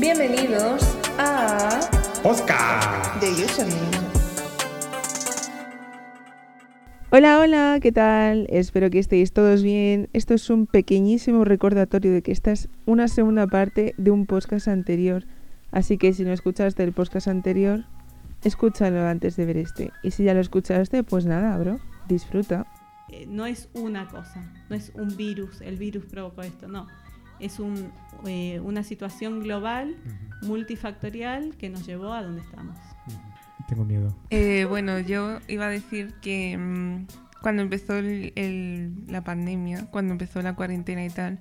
Bienvenidos a Oscar. Username. Hola, hola, ¿qué tal? Espero que estéis todos bien. Esto es un pequeñísimo recordatorio de que esta es una segunda parte de un podcast anterior. Así que si no escuchaste el podcast anterior, escúchalo antes de ver este. Y si ya lo escuchaste, pues nada, bro, disfruta. Eh, no es una cosa, no es un virus, el virus provocó esto, no. Es un, eh, una situación global, multifactorial, que nos llevó a donde estamos. Tengo miedo. Eh, bueno, yo iba a decir que mm, cuando empezó el- el- la pandemia, cuando empezó la cuarentena y tal,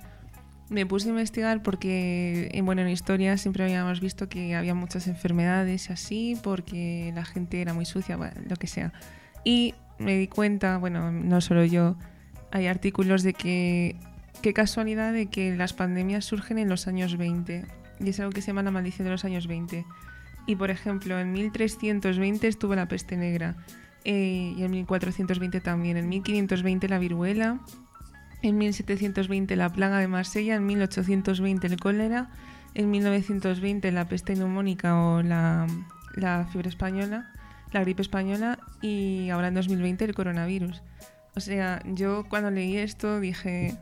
me puse a investigar porque, eh, bueno, en historia siempre habíamos visto que había muchas enfermedades así, porque la gente era muy sucia, bueno, lo que sea. Y me di cuenta, bueno, no solo yo, hay artículos de que, qué casualidad de que las pandemias surgen en los años 20. Y es algo que se llama la maldición de los años 20. Y por ejemplo, en 1320 estuvo la peste negra. eh, y en 1420 también. En 1520 la viruela. En 1720 la plaga de Marsella. En 1820 el cólera. En 1920 la peste neumónica o la, la fiebre española. La gripe española. Y ahora en 2020 el coronavirus. O sea, yo cuando leí esto dije.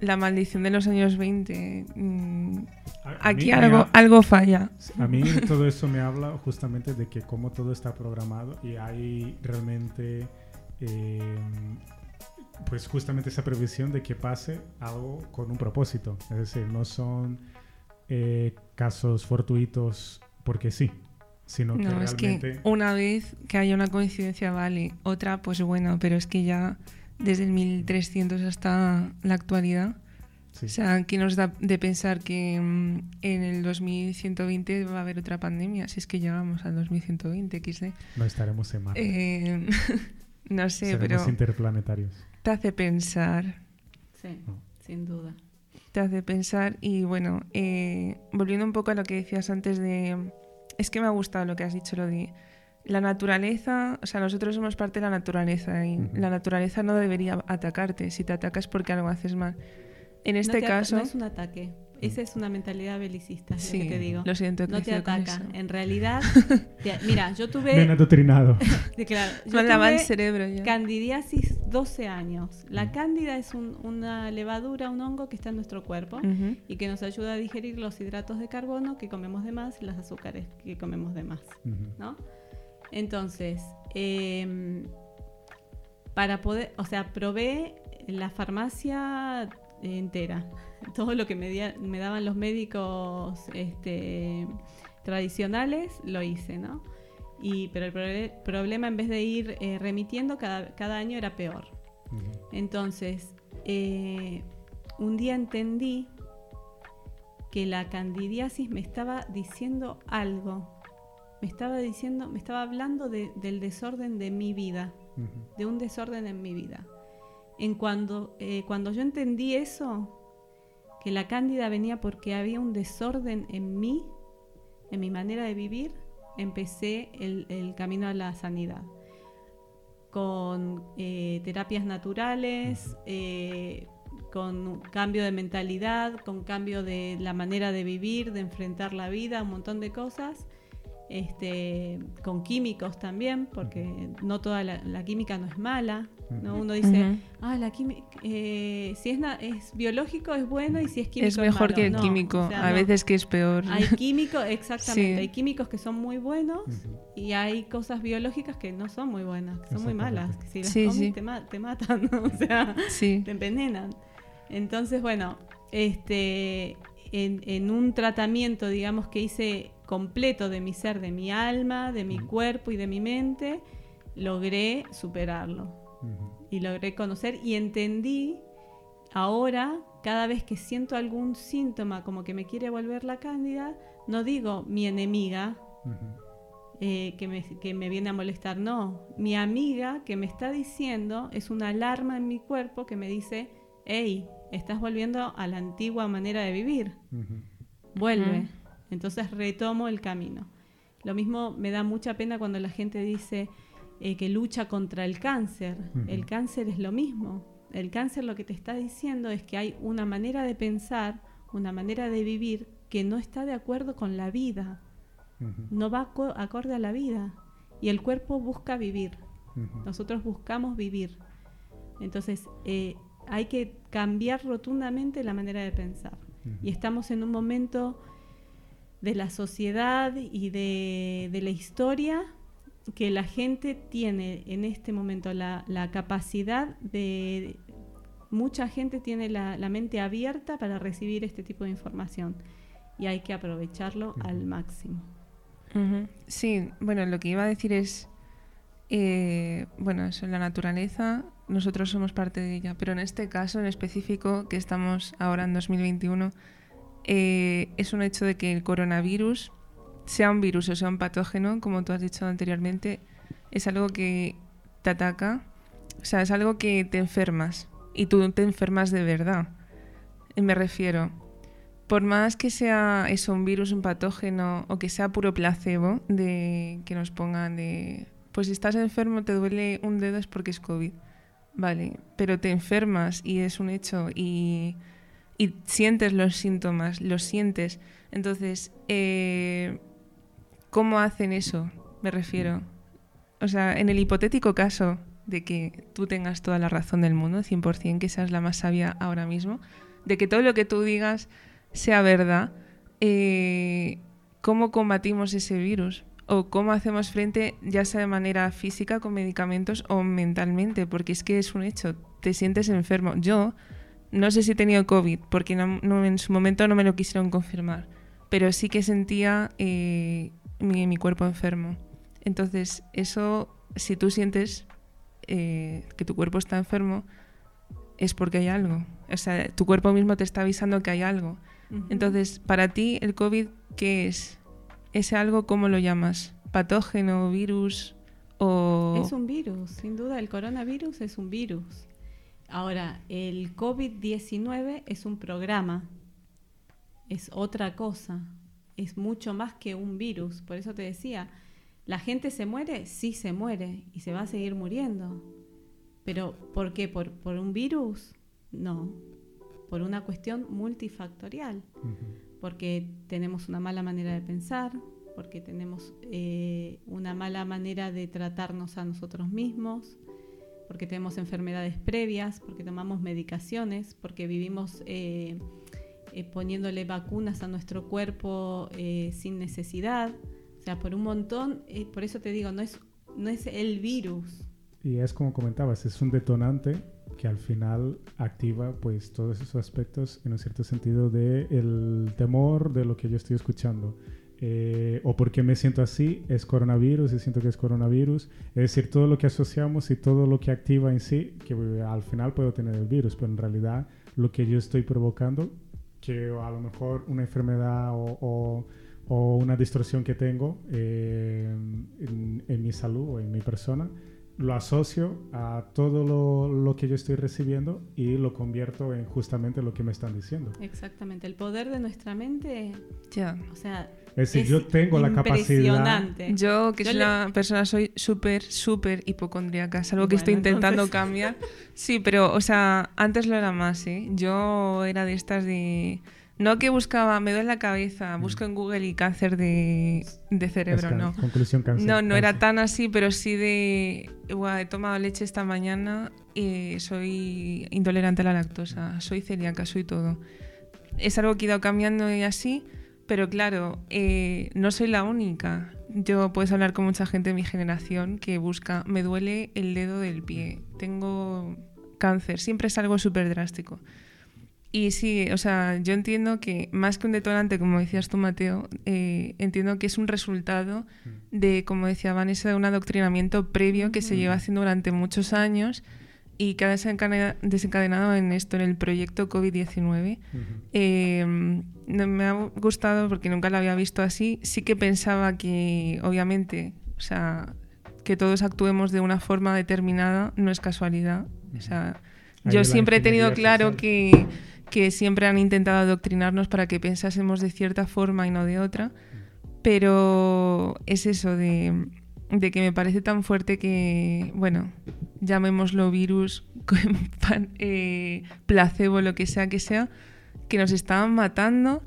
La maldición de los años 20. mm, A- a aquí mí me algo, algo falla. A mí todo eso me habla justamente de que cómo todo está programado y hay realmente, eh, pues justamente esa previsión de que pase algo con un propósito. Es decir, no son eh, casos fortuitos porque sí, sino que No, es realmente... que una vez que haya una coincidencia vale, otra pues bueno, pero es que ya desde el 1300 hasta la actualidad, sí. o sea, ¿qué nos da de pensar que mm, en el 2120 va a haber otra pandemia? Si es que llegamos al 2120, XD. no estaremos en Marte. Eh, no sé, Seremos pero interplanetarios. te hace pensar, Sí, No. sin duda. te hace pensar y bueno, eh, volviendo un poco a lo que decías antes de... Es que me ha gustado lo que has dicho, lo de la naturaleza, o sea, nosotros somos parte de la naturaleza y Ujú. la naturaleza no debería atacarte, si te atacas porque algo haces mal. En este no caso, No es un ataque, esa es una mentalidad belicista, es sí, lo que te digo. lo siento, No te ataca. eso. En realidad, te- mira, yo Me han tuve, adoctrinado. de- claro, yo lavado el tuve cerebro ya. candidiasis 12 años. La cándida es un- una levadura, un hongo que está en nuestro cuerpo Ujú. y que nos ayuda a digerir los hidratos de carbono que comemos de más y los azúcares que comemos de más. Ujú. ¿no? Entonces, em, para poder, o sea, probé la farmacia entera, todo lo que me, dia- me daban los médicos este, tradicionales, lo hice, ¿no? Y, pero el proble- problema, en vez de ir eh, remitiendo, cada, cada año era peor. Entonces, eh, un día entendí que la candidiasis me estaba diciendo algo. Me estaba diciendo, me estaba hablando de- del desorden de mi vida, de un desorden en mi vida. En cuando, eh, cuando yo entendí eso, que la cándida venía porque había un desorden en mí, en mi manera de vivir, empecé el, el camino a la sanidad. Con eh, terapias naturales, eh, con un cambio de mentalidad, con cambio de la manera de vivir, de enfrentar la vida, un montón de cosas. Este, con químicos también, porque no toda la, la química no es mala. ¿no? Uno dice, ah, la química, eh, si es, es biológico es bueno y si es químico Es mejor malo". que el No, químico, o sea, a no. veces que es peor. Hay químicos, exactamente, Sí. hay químicos que son muy buenos y hay cosas biológicas que no son muy buenas, que son muy malas, que si las Sí, comes sí. te, ma- te matan, o sea, Sí. te envenenan. Entonces, bueno, este, en, en un tratamiento, digamos, que hice completo de mi ser, de mi alma, de mi cuerpo y de mi mente, logré superarlo. Y logré conocer y entendí ahora cada vez que siento algún síntoma como que me quiere volver la cándida, no digo mi enemiga eh, que, me, que me viene a molestar, no, mi amiga que me está diciendo es una alarma en mi cuerpo que me dice, hey, estás volviendo a la antigua manera de vivir, vuelve. Entonces retomo el camino. Lo mismo me da mucha pena cuando la gente dice eh, que lucha contra el cáncer. El cáncer es lo mismo. El cáncer lo que te está diciendo es que hay una manera de pensar, una manera de vivir que no está de acuerdo con la vida, no va aco- acorde a la vida. Y el cuerpo busca vivir. Nosotros buscamos vivir. Entonces, eh, hay que cambiar rotundamente la manera de pensar. Y estamos en un momento de la sociedad y de, de la historia que la gente tiene en este momento la, la capacidad de... Mucha gente tiene la, la mente abierta para recibir este tipo de información y hay que aprovecharlo al máximo. Sí, bueno, lo que iba a decir es, eh, bueno, eso, la naturaleza, nosotros somos parte de ella, pero en este caso en específico, que estamos ahora en 2021, eh, es un hecho de que el coronavirus, sea un virus o sea un patógeno, como tú has dicho anteriormente, es algo que te ataca, o sea, es algo que te enfermas y tú te enfermas de verdad. Me refiero, por más que sea eso un virus, un patógeno o que sea puro placebo de que nos pongan de pues si estás enfermo te duele un dedo es porque es COVID. Vale, pero te enfermas y es un hecho y, y sientes los síntomas, los sientes. Entonces, eh, ¿cómo hacen eso? Me refiero. O sea, en el hipotético caso de que tú tengas toda la razón del mundo, 100%, que seas la más sabia ahora mismo, de que todo lo que tú digas sea verdad, eh, ¿cómo combatimos ese virus? ¿O cómo hacemos frente, ya sea de manera física, con medicamentos o mentalmente? Porque es que es un hecho, te sientes enfermo. Yo no sé si he tenido COVID, porque no- no- en su momento no me lo quisieron confirmar, pero sí que sentía eh, mi, mi cuerpo enfermo. Entonces, eso, si tú sientes eh, que tu cuerpo está enfermo, es porque hay algo. O sea, tu cuerpo mismo te está avisando que hay algo. Entonces, para ti, el COVID, ¿qué es? ¿Ese algo cómo lo llamas? ¿Patógeno, virus o...? Es un virus, sin duda, el coronavirus es un virus. Ahora, el COVID-19 es un programa, es otra cosa, es mucho más que un virus. Por eso te decía, ¿la gente se muere? Sí se muere y se va a seguir muriendo. Pero, ¿por qué? ¿Por, por un virus? No, por una cuestión multifactorial porque tenemos una mala manera de pensar, porque tenemos eh, una mala manera de tratarnos a nosotros mismos, porque tenemos enfermedades previas, porque tomamos medicaciones, porque vivimos eh, eh, poniéndole vacunas a nuestro cuerpo eh, sin necesidad. O sea, por un montón, eh, por eso te digo, no es, no es el virus. Y es como comentabas, es un detonante que al final activa pues todos esos aspectos en un cierto sentido de el temor de lo que yo estoy escuchando. Eh, o porque me siento así, es coronavirus y siento que es coronavirus. Es decir, todo lo que asociamos y todo lo que activa en sí, que eh, al final puedo tener el virus, pero en realidad lo que yo estoy provocando, que a lo mejor una enfermedad o, o- o una distorsión que tengo eh, en, en mi salud o en mi persona, lo asocio a todo lo, lo que yo estoy recibiendo y lo convierto en justamente lo que me están diciendo. Exactamente, el poder de nuestra mente, Ya. o sea, Es decir, es yo tengo la capacidad... impresionante. Yo, que Yo soy le- una persona, soy súper, súper hipocondríaca. Es algo que Bueno, estoy intentando entonces- cambiar. Sí, pero, o sea, antes lo era más, ¿eh? Yo era de estas de... No que buscaba, me duele la cabeza, busco en Google y cáncer de, de cerebro, no. Conclusión cáncer. No, no era cáncer. tan así, pero sí de... "Buah, he tomado leche esta mañana y soy intolerante a la lactosa, soy celíaca, soy todo. Es algo que he ido cambiando y así, pero claro, eh, no soy la única. Yo puedes hablar con mucha gente de mi generación que busca, me duele el dedo del pie, tengo cáncer, siempre es algo súper drástico. Y sí, o sea, yo entiendo que más que un detonante, como decías tú, Mateo, eh, entiendo que es un resultado de, como decía Vanessa, de un adoctrinamiento previo que se lleva haciendo durante muchos años y que ha desencadena- desencadenado en esto, en el proyecto COVID-19. Ujú. Eh, no me ha gustado porque nunca lo había visto así. Sí que pensaba que, obviamente, o sea, que todos actuemos de una forma determinada no es casualidad. O sea, Ahí yo siempre he tenido claro social. que, que siempre han intentado adoctrinarnos para que pensásemos de cierta forma y no de otra. Pero es eso de, de que me parece tan fuerte que, bueno, llamémoslo virus, eh, placebo, lo que sea que sea, que nos estaban matando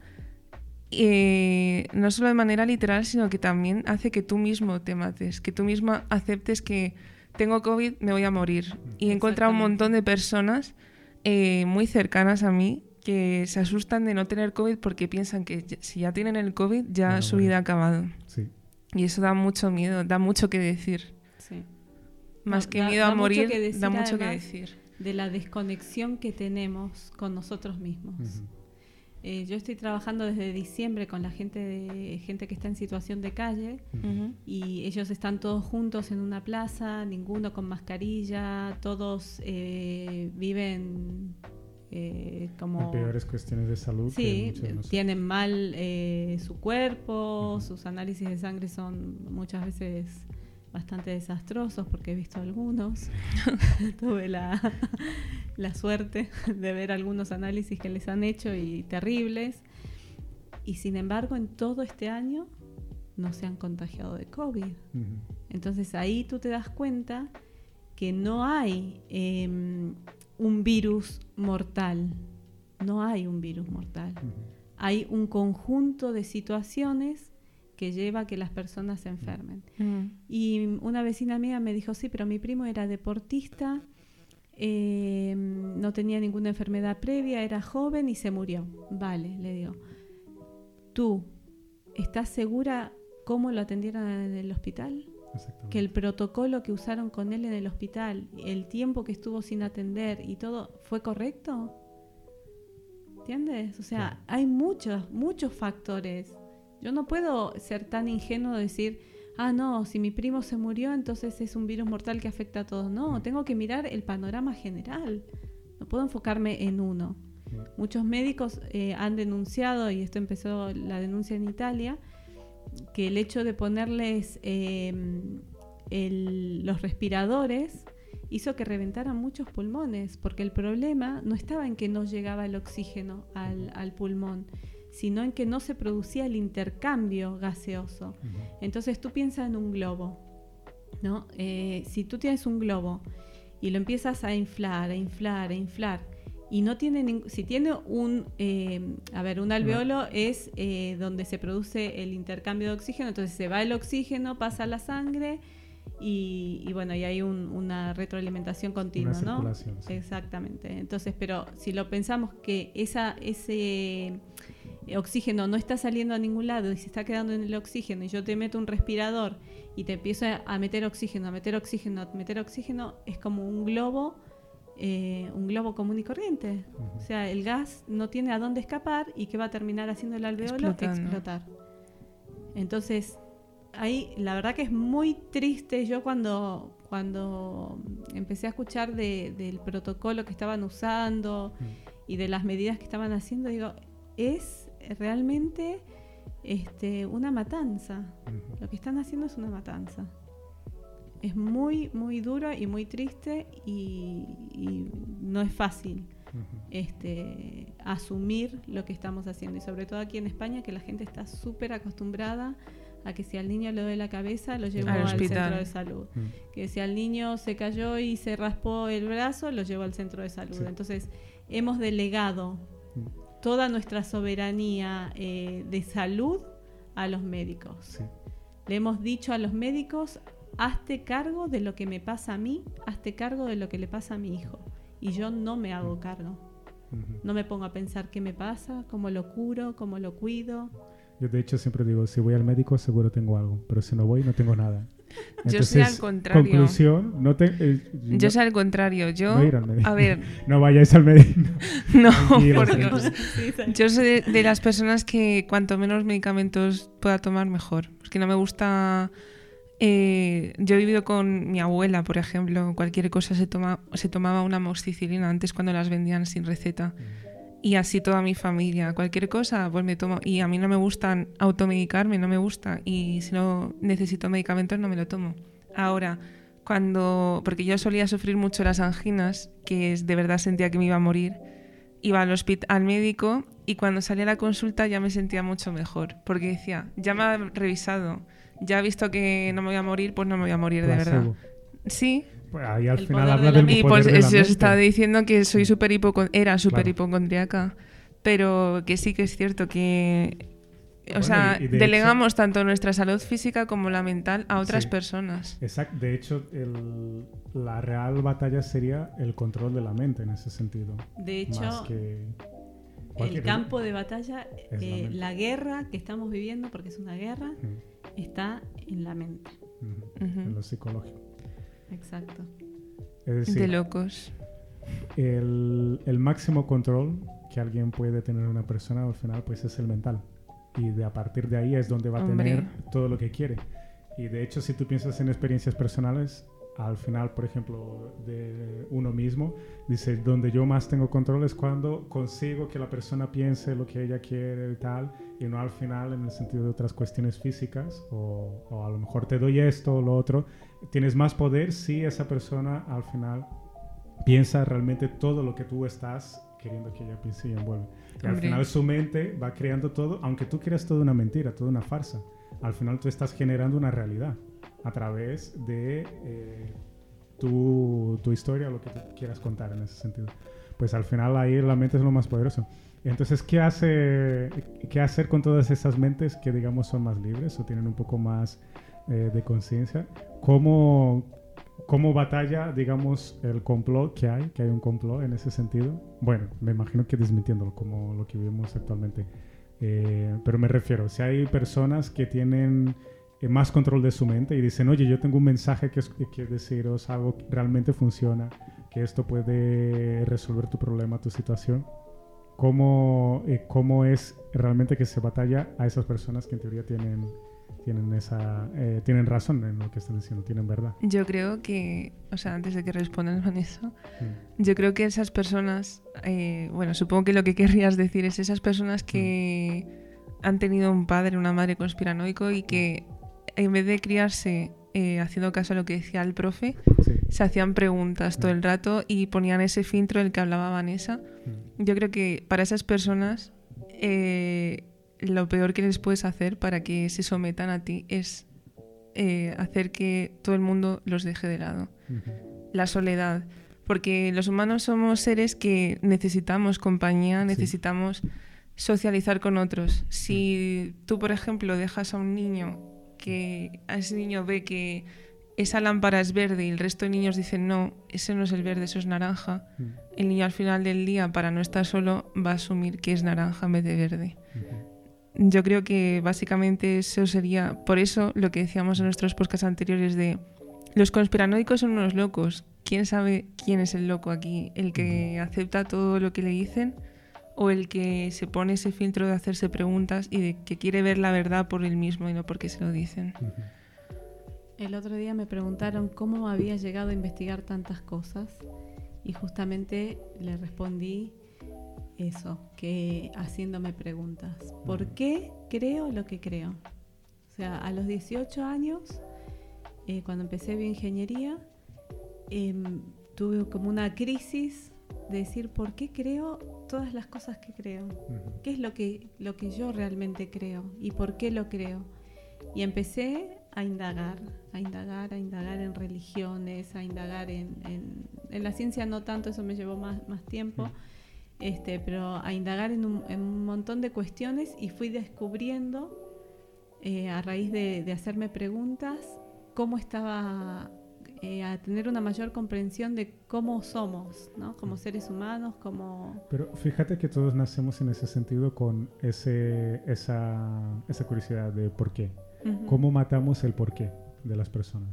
eh, no solo de manera literal, sino que también hace que tú mismo te mates, que tú mismo aceptes que tengo COVID, me voy a morir. Y he encontrado un montón de personas eh, muy cercanas a mí que se asustan de no tener COVID porque piensan que si ya tienen el COVID ya su vida ha acabado. Sí. Y eso da mucho miedo, da mucho que decir. Más que da- miedo da a mucho morir, que decir, da mucho que decir. De la desconexión que tenemos con nosotros mismos. Eh, yo estoy trabajando desde diciembre con la gente de gente que está en situación de calle y ellos están todos juntos en una plaza, ninguno con mascarilla, todos eh, viven eh, como En peores cuestiones de salud. Sí, de tienen mal eh, su cuerpo, sus análisis de sangre son muchas veces bastante desastrosos porque he visto algunos. Tuve la, la suerte de ver algunos análisis que les han hecho y terribles. Y sin embargo, en todo este año no se han contagiado de COVID. Entonces ahí tú te das cuenta que no hay eh, un virus mortal. No hay un virus mortal. Hay un conjunto de situaciones que lleva a que las personas se enfermen. Mm. Y una vecina mía me dijo, sí, pero mi primo era deportista, eh, no tenía ninguna enfermedad previa, era joven y se murió. Vale, le digo, ¿tú estás segura cómo lo atendieron en el hospital? Que el protocolo que usaron con él en el hospital, el tiempo que estuvo sin atender y todo, ¿fue correcto? ¿Entiendes? O sea, Claro. hay muchos, muchos factores. Yo no puedo ser tan ingenuo de decir, ah, no, si mi primo se murió, entonces es un virus mortal que afecta a todos. No, tengo que mirar el panorama general. No puedo enfocarme en uno. Muchos médicos eh, han denunciado, y esto empezó la denuncia en Italia, que el hecho de ponerles el- los respiradores hizo que reventaran muchos pulmones, porque el problema no estaba en que no llegaba el oxígeno al pulmón, sino en que no se producía el intercambio gaseoso. Entonces tú piensas en un globo, ¿no? Eh, si tú tienes un globo y lo empiezas a inflar, a inflar, a inflar, y no tiene si tiene un, eh, a ver, un alveolo es eh, donde se produce el intercambio de oxígeno, entonces se va el oxígeno, pasa a la sangre y, y bueno, y hay un- una retroalimentación continua, Una ¿no? sí. Exactamente. Entonces, pero si lo pensamos que esa, ese oxígeno no está saliendo a ningún lado y se está quedando en el oxígeno y yo te meto un respirador y te empiezo a- meter oxígeno, a meter oxígeno, a meter oxígeno, es como un globo, eh, un globo común y corriente. O sea, el gas no tiene a dónde escapar y ¿qué va a terminar haciendo el alveolo? Explotando. Explotar. Entonces, ahí la verdad que es muy triste. Yo cuando, cuando empecé a escuchar de- del protocolo que estaban usando y de las medidas que estaban haciendo, digo, es realmente este, una matanza. Lo que están haciendo es una matanza. Es muy, muy duro y muy triste y, y no es fácil este, asumir lo que estamos haciendo. Y sobre todo aquí en España, que la gente está súper acostumbrada a que si al niño le duele la cabeza, lo llevo Al centro de salud. Mm. Que si al niño se cayó y se raspó el brazo, lo llevo al centro de salud. Sí. Entonces, hemos delegado Mm. Toda nuestra soberanía eh, de salud a los médicos. Sí. Le hemos dicho a los médicos, hazte cargo de lo que me pasa a mí, hazte cargo de lo que le pasa a mi hijo. Y yo no me hago cargo. No me pongo a pensar qué me pasa, cómo lo curo, cómo lo cuido. Yo de hecho siempre digo, si voy al médico seguro tengo algo, pero si no voy no tengo nada. Yo soy al contrario. Conclusión, no te, eh, Yo no- soy al contrario. Yo, no ir al médico. a ver, no vayáis al médico. no, por. Dios. Yo soy de, de las personas que cuanto menos medicamentos pueda tomar, mejor. Porque no me gusta... eh, yo he vivido con mi abuela, por ejemplo. Cualquier cosa se, toma, se tomaba una moxicilina antes cuando las vendían sin receta. Y así toda mi familia. Cualquier cosa, pues me tomo. Y a mí no me gusta automedicarme, no me gusta. Y si no necesito medicamentos, no me lo tomo. Ahora, cuando. Porque yo solía sufrir mucho las anginas, que es, de verdad sentía que me iba a morir. Iba al hospital, al médico y cuando salía a la consulta ya me sentía mucho mejor. Porque decía, ya me ha revisado, ya ha visto que no me voy a morir, pues no me voy a morir de verdad. Sí, Pues ahí al El final habla de la del y pues de la os estaba diciendo que soy súper hipocon- era súper Claro. hipocondriaca, pero que sí que es cierto que o sea, de delegamos tanto nuestra salud física como la mental a otras Sí. personas. Exacto. De hecho, el- la real batalla sería el control de la mente en ese sentido. De hecho, que el campo de batalla, la eh, la guerra que estamos viviendo, porque es una guerra, Mm, está en la mente. En lo psicológico. Exacto. Es decir, De locos. el, el máximo control que alguien puede tener una persona al final pues es el mental y de a partir de ahí es donde va a Hombre. tener todo lo que quiere y de hecho si tú piensas en experiencias personales al final por ejemplo de uno mismo dice donde yo más tengo control es cuando consigo que la persona piense lo que ella quiere y tal y no al final en el sentido de otras cuestiones físicas o, o a lo mejor te doy esto o lo otro tienes más poder si esa persona al final piensa realmente todo lo que tú estás queriendo que ella piense y envuelve. Y al final su mente va creando todo, aunque tú creas toda una mentira, toda una farsa. Al final tú estás generando una realidad a través de eh, tu, tu historia, lo que tú quieras contar en ese sentido. Pues al final ahí la mente es lo más poderoso. Entonces, ¿qué, hace, ¿qué hacer con todas esas mentes que, digamos, son más libres o tienen un poco más eh, de conciencia? ¿Cómo, ¿Cómo batalla, digamos, el complot que hay? Que hay un complot en ese sentido. Bueno, me imagino que desmintiéndolo, como lo que vivimos actualmente. Eh, pero me refiero, si hay personas que tienen más control de su mente y dicen, oye, yo tengo un mensaje que, es- que deciros, algo que realmente funciona, que esto puede resolver tu problema, tu situación. ¿Cómo, eh, cómo es realmente que se batalla a esas personas que en teoría tienen, tienen, esa, eh, tienen razón en lo que están diciendo, tienen verdad? Yo creo que, o sea, antes de que respondan Vanessa, Mm. yo creo que esas personas, eh, bueno, supongo que lo que querrías decir es esas personas que han tenido un padre, una madre conspiranoico y que en vez de criarse eh, haciendo caso a lo que decía el profe, Sí. se hacían preguntas todo el rato y ponían ese filtro del que hablaba Vanessa. Mm. Yo creo que para esas personas eh, lo peor que les puedes hacer para que se sometan a ti es eh, hacer que todo el mundo los deje de lado. La soledad. Porque los humanos somos seres que necesitamos compañía, Sí. necesitamos socializar con otros. Si tú, por ejemplo, dejas a un niño que a ese niño ve que esa lámpara es verde y el resto de niños dicen no, ese no es el verde, eso es naranja, Mm. el niño al final del día, para no estar solo, va a asumir que es naranja en vez de verde. Yo creo que básicamente eso sería, por eso lo que decíamos en nuestros podcasts anteriores de los conspiranoicos son unos locos. ¿Quién sabe quién es el loco aquí? ¿El que acepta todo lo que le dicen o el que se pone ese filtro de hacerse preguntas y de que quiere ver la verdad por él mismo y no porque se lo dicen? El otro día me preguntaron cómo había llegado a investigar tantas cosas y justamente le respondí eso, que haciéndome preguntas. ¿Por qué creo lo que creo? O sea, a los 18 años, eh, cuando empecé bioingeniería, em, tuve como una crisis de decir, ¿por qué creo todas las cosas que creo? Qué es lo que, lo que yo realmente creo y por qué lo creo. Y empecé a indagar, a indagar, a indagar en religiones, a indagar en, en- en la ciencia no tanto, eso me llevó más, más tiempo, este, pero a indagar en un, en un montón de cuestiones y fui descubriendo eh, a raíz de, de hacerme preguntas cómo estaba eh, a tener una mayor comprensión de cómo somos, ¿no? Como Mm. seres humanos, como... Pero fíjate que todos nacemos en ese sentido con ese, esa, esa curiosidad de por qué. Ujú. ¿Cómo matamos el por qué de las personas?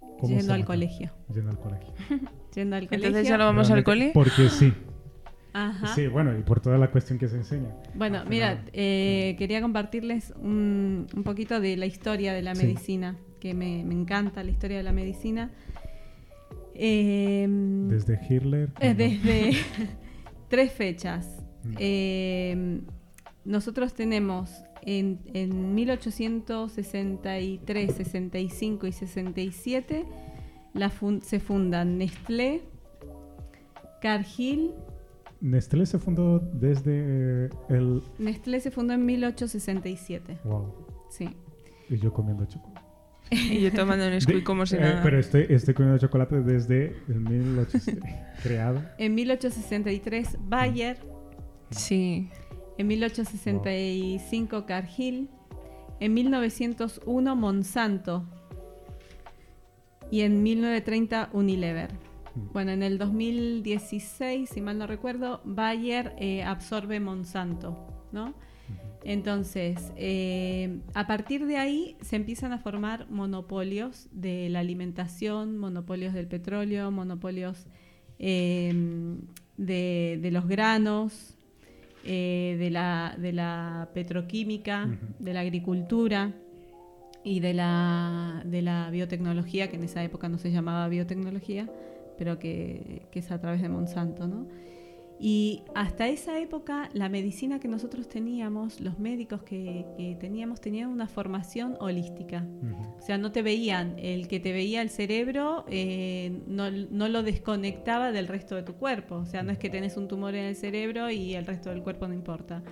¿Cómo se Yendo al colegio. Yendo al colegio. Yendo al colegio. Entonces ya no vamos al cole. Porque sí. Ajá. Sí, bueno, y por toda la cuestión que se enseña. Bueno, Al mira, eh, quería compartirles un, un poquito de la historia de la Sí. medicina, que me, me encanta la historia de la medicina. Eh, Desde Hitler. eh, desde tres fechas. Mm. Eh, nosotros tenemos en, en 1863, 65 y 67 la fun- se fundan Nestlé, Cargill. Nestlé se fundó desde eh, el... Nestlé se fundó en 1867. Wow. Sí. Y yo comiendo chocolate. Y yo tomando un squeak De- como si eh, nada. Pero estoy, estoy comiendo chocolate desde el 1800. creado. En 1863 Bayer, Sí. en 1865 Cargill, En 1901 Monsanto. Y en 1930 Unilever. Bueno, en el 2016, si mal no recuerdo, Bayer eh, absorbe Monsanto, ¿no? Entonces, eh, a partir de ahí se empiezan a formar monopolios de la alimentación, monopolios del petróleo, monopolios eh, de, de los granos, eh, de, la, de la petroquímica, de la agricultura y de la, de la biotecnología, que en esa época no se llamaba biotecnología, pero que, que es a través de Monsanto, ¿no? Y hasta esa época la medicina que nosotros teníamos, los médicos que, que teníamos, tenían una formación holística. O sea, no te veían, el que te veía el cerebro eh, no, no lo desconectaba del resto de tu cuerpo. O sea, no es que tenés un tumor en el cerebro y el resto del cuerpo no importa.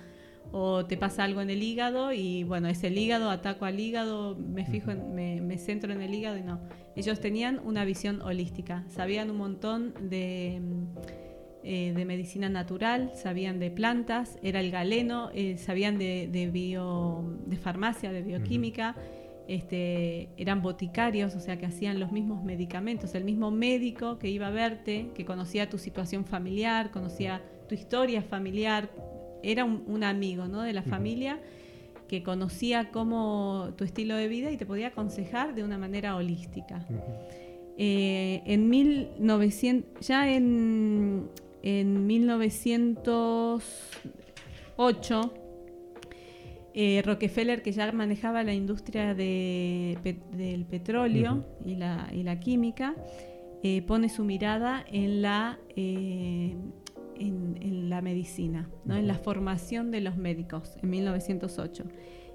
O te pasa algo en el hígado y bueno, es el hígado, ataco al hígado, me fijo, en- me, me centro en el hígado y no. Ellos tenían una visión holística, sabían un montón de, mm, eh, de medicina natural, sabían de plantas, era el galeno, eh, sabían de, de bio, de farmacia, de bioquímica, este, eran boticarios, o sea que hacían los mismos medicamentos, el mismo médico que iba a verte, que conocía tu situación familiar, conocía tu historia familiar, era un, un amigo ¿no? de la familia que conocía cómo tu estilo de vida y te podía aconsejar de una manera holística. Eh, en 1900, ya en, en 1908, eh, Rockefeller, que ya manejaba la industria de pe- del petróleo y, la, y la química, eh, pone su mirada en la, eh, en, en la medicina, ¿no? en la formación de los médicos, en 1908.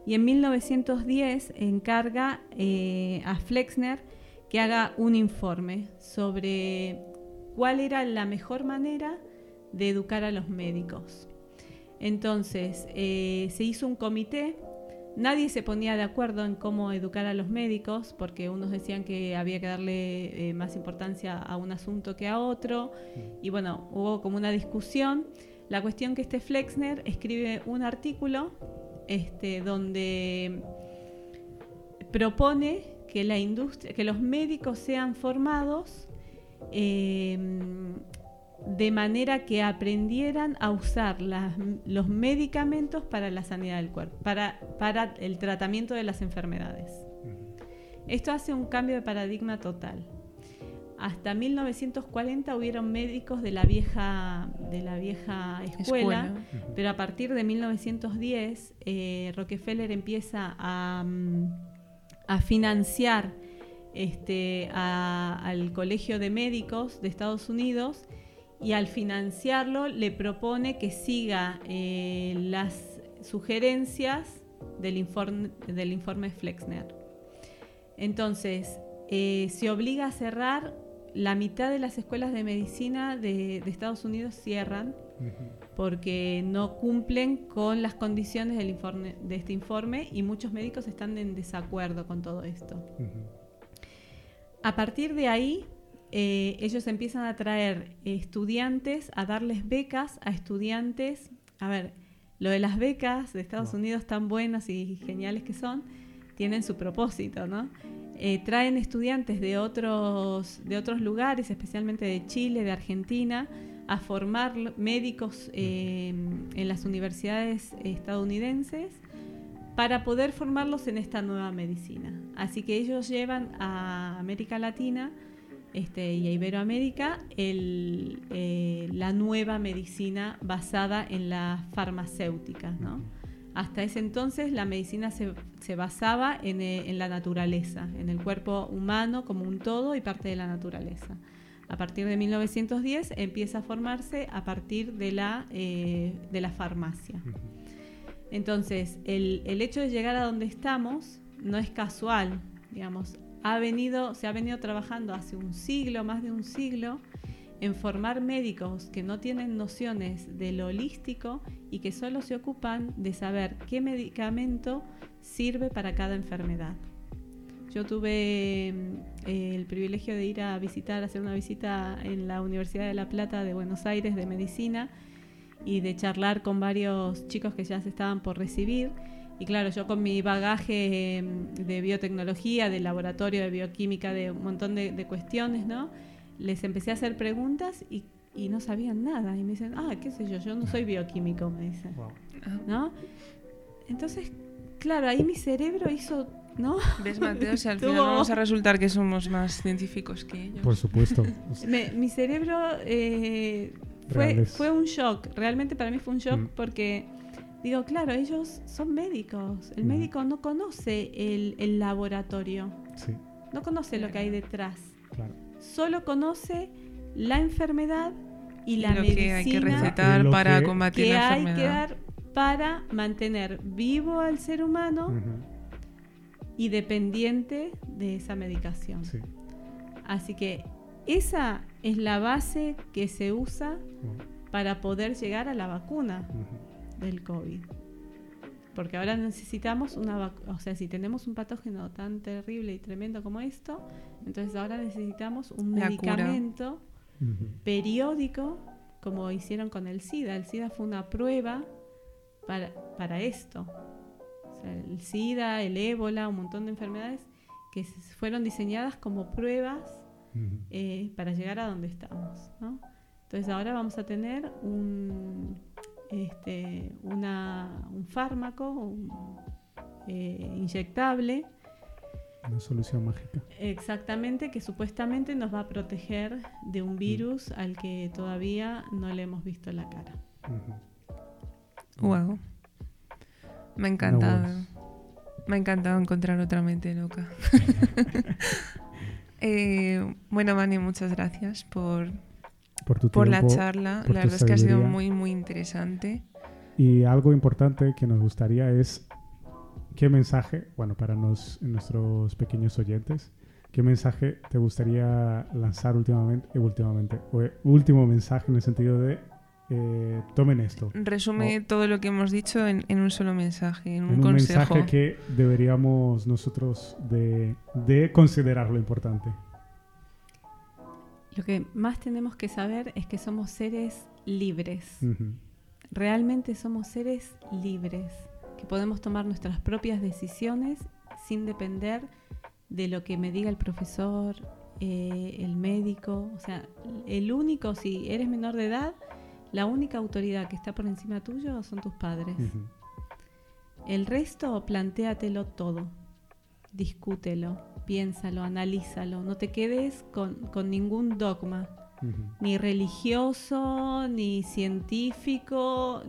Y en 1910 encarga eh, a Flexner que haga un informe sobre cuál era la mejor manera de educar a los médicos. Entonces, eh, se hizo un comité, nadie se ponía de acuerdo en cómo educar a los médicos, porque unos decían que había que darle eh, más importancia a un asunto que a otro, y bueno, hubo como una discusión. La cuestión que este Flexner escribe un artículo este, donde propone que la industria, que los médicos sean formados eh, de manera que aprendieran a usar las- los medicamentos para la sanidad del cuerpo, para, para el tratamiento de las enfermedades. Esto hace un cambio de paradigma total. Hasta 1940 hubieron médicos de la vieja, de la vieja escuela, Escuela. pero a partir de 1910 eh, Rockefeller empieza a, mm, a financiar este, a- al Colegio de Médicos de Estados Unidos y al financiarlo le propone que siga eh, las sugerencias del informe, del informe Flexner. Entonces, eh, se obliga a cerrar, la mitad de las escuelas de medicina de, de Estados Unidos cierran porque no cumplen con las condiciones del informe, de este informe y muchos médicos están en desacuerdo con todo esto. A partir de ahí, eh, ellos empiezan a traer estudiantes, a darles becas a estudiantes. A ver, lo de las becas de Estados. Unidos tan buenas y geniales que son, tienen su propósito, ¿no? Eh, traen estudiantes de otros, de otros lugares, especialmente de Chile, de Argentina, a formar médicos eh, en las universidades estadounidenses para poder formarlos en esta nueva medicina. Así que ellos llevan a América Latina este, y a Iberoamérica el, eh, la nueva medicina basada en la farmacéutica. ¿no? Hasta ese entonces la medicina se, se basaba en, eh, en la naturaleza, en el cuerpo humano como un todo y parte de la naturaleza. A partir de 1910 empieza a formarse a partir de la, eh, de la farmacia. Entonces, el, el hecho de llegar a donde estamos no es casual, digamos. Ha venido, se ha venido trabajando hace un siglo, más de un siglo, en formar médicos que no tienen nociones de lo holístico y que solo se ocupan de saber qué medicamento sirve para cada enfermedad. Yo tuve mm, el privilegio de ir a visitar, hacer una visita en la Universidad de La Plata de Buenos Aires de medicina y de charlar con varios chicos que ya se estaban por recibir. Y claro, yo con mi bagaje eh, de biotecnología, de laboratorio, de bioquímica, de un montón de, de cuestiones, ¿no? Les empecé a hacer preguntas y, y no sabían nada. Y me dicen, ah, qué sé yo, yo no soy bioquímico, me dicen. Wow. ¿no? Entonces, claro, ahí mi cerebro hizo, ¿no? ¿Ves, Mateo? Si al final vamos a resultar que somos más científicos que ellos. Por supuesto. Me- mi cerebro eh, fue, fue un shock, realmente para mí fue un shock Mm. porque digo, claro, ellos son médicos, el médico no conoce el, el laboratorio, Sí, no conoce lo que hay detrás, claro. solo conoce la enfermedad y Y la lo medicina que hay que recetar lo para que- combatir que la hay que dar para mantener vivo al ser humano y dependiente de esa medicación. Sí. Así que esa es la base que se usa para poder llegar a la vacuna. Del COVID. Porque ahora necesitamos una vacuna, o sea, si tenemos un patógeno tan terrible y tremendo como esto, entonces ahora necesitamos un La medicamento periódico, como hicieron con el SIDA. El SIDA fue una prueba para, para esto. O sea, el SIDA, el ébola, un montón de enfermedades que fueron diseñadas como pruebas eh, para llegar a donde estamos. ¿no? Entonces ahora vamos a tener un, este, una- un fármaco un, eh, inyectable Una solución mágica. exactamente que supuestamente nos va a proteger de un virus al que todavía no le hemos visto la cara. Ujú. Wow. Me ha encantado. Me ha encantado encontrar otra mente loca. Eh, bueno, Mani, muchas gracias por, Por tu por la tiempo. charla. por La verdad es que ha sido muy, muy interesante. Y algo importante que nos gustaría es qué mensaje, bueno, para nos- nuestros pequeños oyentes, qué mensaje te gustaría lanzar últimamente, eh, últimamente, o eh, último mensaje en el sentido de eh, tomen esto. Resume todo lo que hemos dicho en, en un solo mensaje, en un, en un consejo. mensaje que deberíamos nosotros de, de considerar lo importante. Lo que más tenemos que saber es que somos seres libres. Realmente somos seres libres, que podemos tomar nuestras propias decisiones sin depender de lo que me diga el profesor, eh, el médico. O sea, el único, si eres menor de edad, la única autoridad que está por encima tuyo son tus padres. El resto, plantéatelo todo. Discútelo, piénsalo, analízalo. No te quedes con, con ningún dogma, ni religioso, ni científico.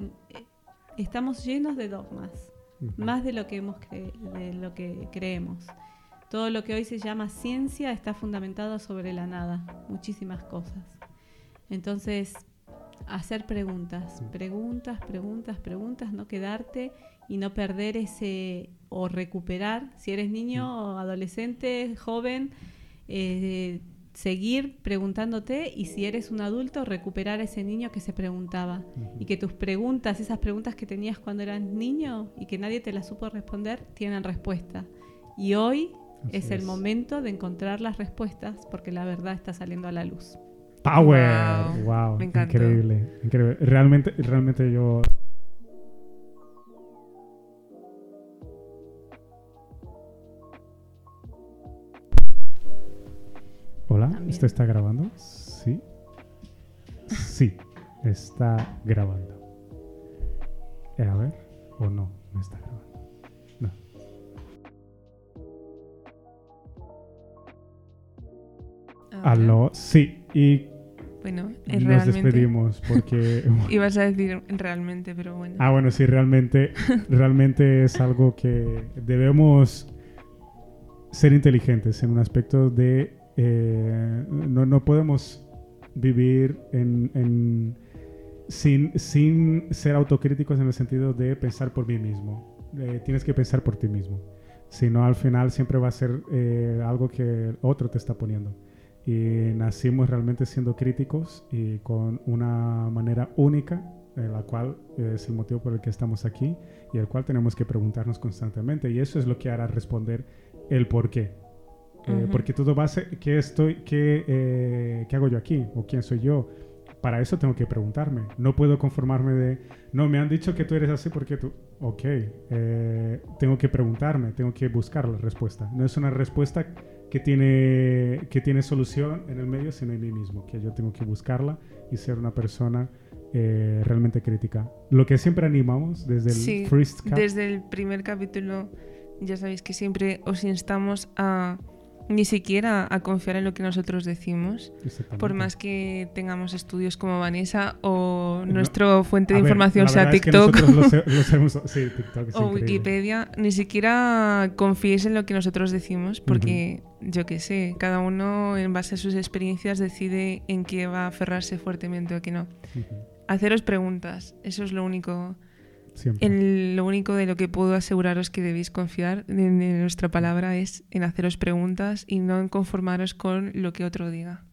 Estamos llenos de dogmas, más de lo que, hemos de lo que creemos. Todo lo que hoy se llama ciencia está fundamentado sobre la nada, muchísimas cosas. Entonces, hacer preguntas, preguntas, preguntas, preguntas, no quedarte y no perder ese o recuperar, si eres niño o adolescente, joven, eh, seguir preguntándote y si eres un adulto, recuperar a ese niño que se preguntaba y que tus preguntas, esas preguntas que tenías cuando eras niño y que nadie te las supo responder, tienen respuesta. Y hoy Así es el es. momento de encontrar las respuestas porque la verdad está saliendo a la luz. Power. Wow. Wow. Me. Increíble, increíble. Realmente, realmente yo. ¿Esto está grabando? Sí. Sí, está grabando. Eh, a ver, o no, no está grabando. No. Ahora, Aló, sí, y Bueno, es nos realmente. despedimos porque Ibas a decir realmente, pero bueno. Ah, bueno, sí, realmente, realmente es algo que debemos ser inteligentes en un aspecto de... eh, no, no podemos vivir en, en- sin, sin ser autocríticos en el sentido de pensar por mí mismo. Eh, tienes que pensar por ti mismo. Si no, al final siempre va a ser eh, algo que otro te está poniendo. Y nacimos realmente siendo críticos y con una manera única, en la cual es el motivo por el que estamos aquí y el cual tenemos que preguntarnos constantemente. Y eso es lo que hará responder el por qué. Eh, Ujú. Porque todo va a ser, ¿qué, estoy, qué, eh, ¿qué hago yo aquí? ¿O quién soy yo? Para eso tengo que preguntarme. No puedo conformarme de, no, me han dicho que tú eres así porque tú... ok, eh, tengo que preguntarme, tengo que buscar la respuesta. No es una respuesta que tiene, que tiene solución en el medio, sino en mí mismo, que yo tengo que buscarla y ser una persona eh, realmente crítica. Lo que siempre animamos desde el Sí, Desde el primer capítulo ya sabéis que siempre os instamos a ni siquiera a confiar en lo que nosotros decimos, por más que tengamos estudios como Vanessa o No, nuestra fuente de ver, información sea verdad es que TikTok. sí, es o increíble. Wikipedia, ni siquiera confiéis en lo que nosotros decimos, porque yo qué sé, cada uno en base a sus experiencias decide en qué va a aferrarse fuertemente o qué no. Haceros preguntas, eso es lo único Siempre. el- lo único de lo que puedo aseguraros que debéis confiar de, de nuestra palabra es en haceros preguntas y no en conformaros con lo que otro diga.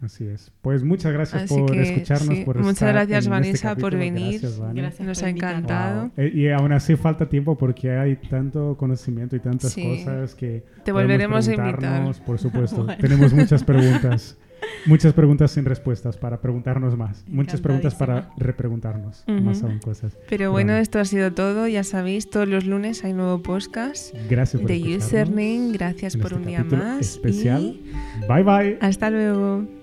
Así es. Pues muchas gracias Así por que, escucharnos, sí, por muchas estar gracias, en este Vanessa, por capítulo. venir. Gracias, Vane. Gracias Nos por ha encantado. Wow. Eh, Y aún así falta tiempo porque hay tanto conocimiento y tantas Sí. cosas que Te volveremos a invitar. Por supuesto. Bueno. Tenemos muchas preguntas. Muchas preguntas sin respuestas para preguntarnos más. Muchas preguntas para repreguntarnos más aún cosas. Pero bueno, esto ha sido todo. Ya sabéis, todos los lunes hay nuevo podcast Gracias por de Username. Gracias por este un día más. especial. Y Bye bye. hasta luego.